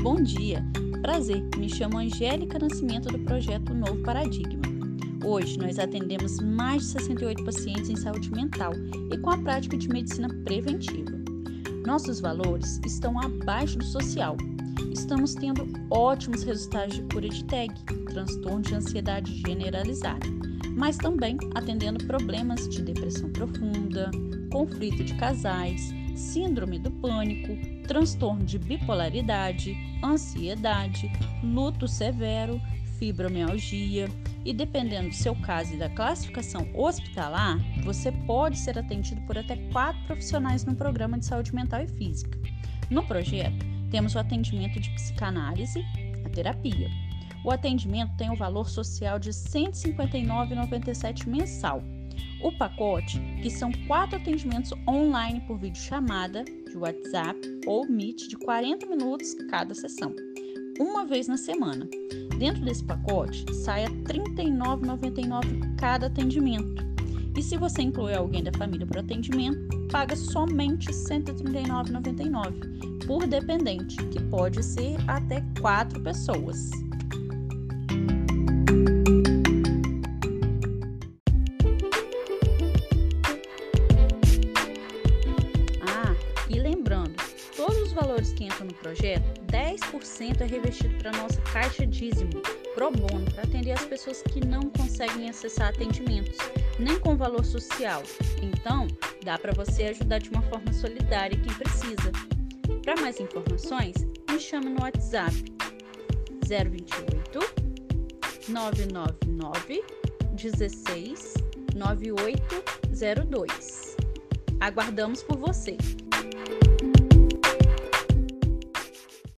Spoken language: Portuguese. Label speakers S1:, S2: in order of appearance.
S1: Bom dia, prazer, me chamo Angélica Nascimento do projeto Novo Paradigma. Hoje nós atendemos mais de 68 pacientes em saúde mental e com a prática de medicina preventiva. Nossos valores estão abaixo do social. Estamos tendo ótimos resultados de cura de TAG, transtorno de ansiedade generalizada, mas também atendendo problemas de depressão profunda, conflito de casais, síndrome do pânico, transtorno de bipolaridade, ansiedade, luto severo, fibromialgia e dependendo do seu caso e da classificação hospitalar, você pode ser atendido por até quatro profissionais no programa de saúde mental e física. No projeto, temos o atendimento de psicanálise, a terapia. O atendimento tem o um valor social de R$ 159,97 mensal o pacote, que são quatro atendimentos online por videochamada, de WhatsApp ou Meet de 40 minutos cada sessão, uma vez na semana. Dentro desse pacote, sai a R$ 39,99 cada atendimento. E se você incluir alguém da família para atendimento, paga somente R$ 139,99 por dependente, que pode ser até quatro pessoas. Valores que entram no projeto, 10% é revestido para nossa caixa dízimo, pro bono, para atender as pessoas que não conseguem acessar atendimentos, nem com valor social. Então, dá para você ajudar de uma forma solidária quem precisa. Para mais informações, me chame no WhatsApp 028 999 16 9802. Aguardamos por você!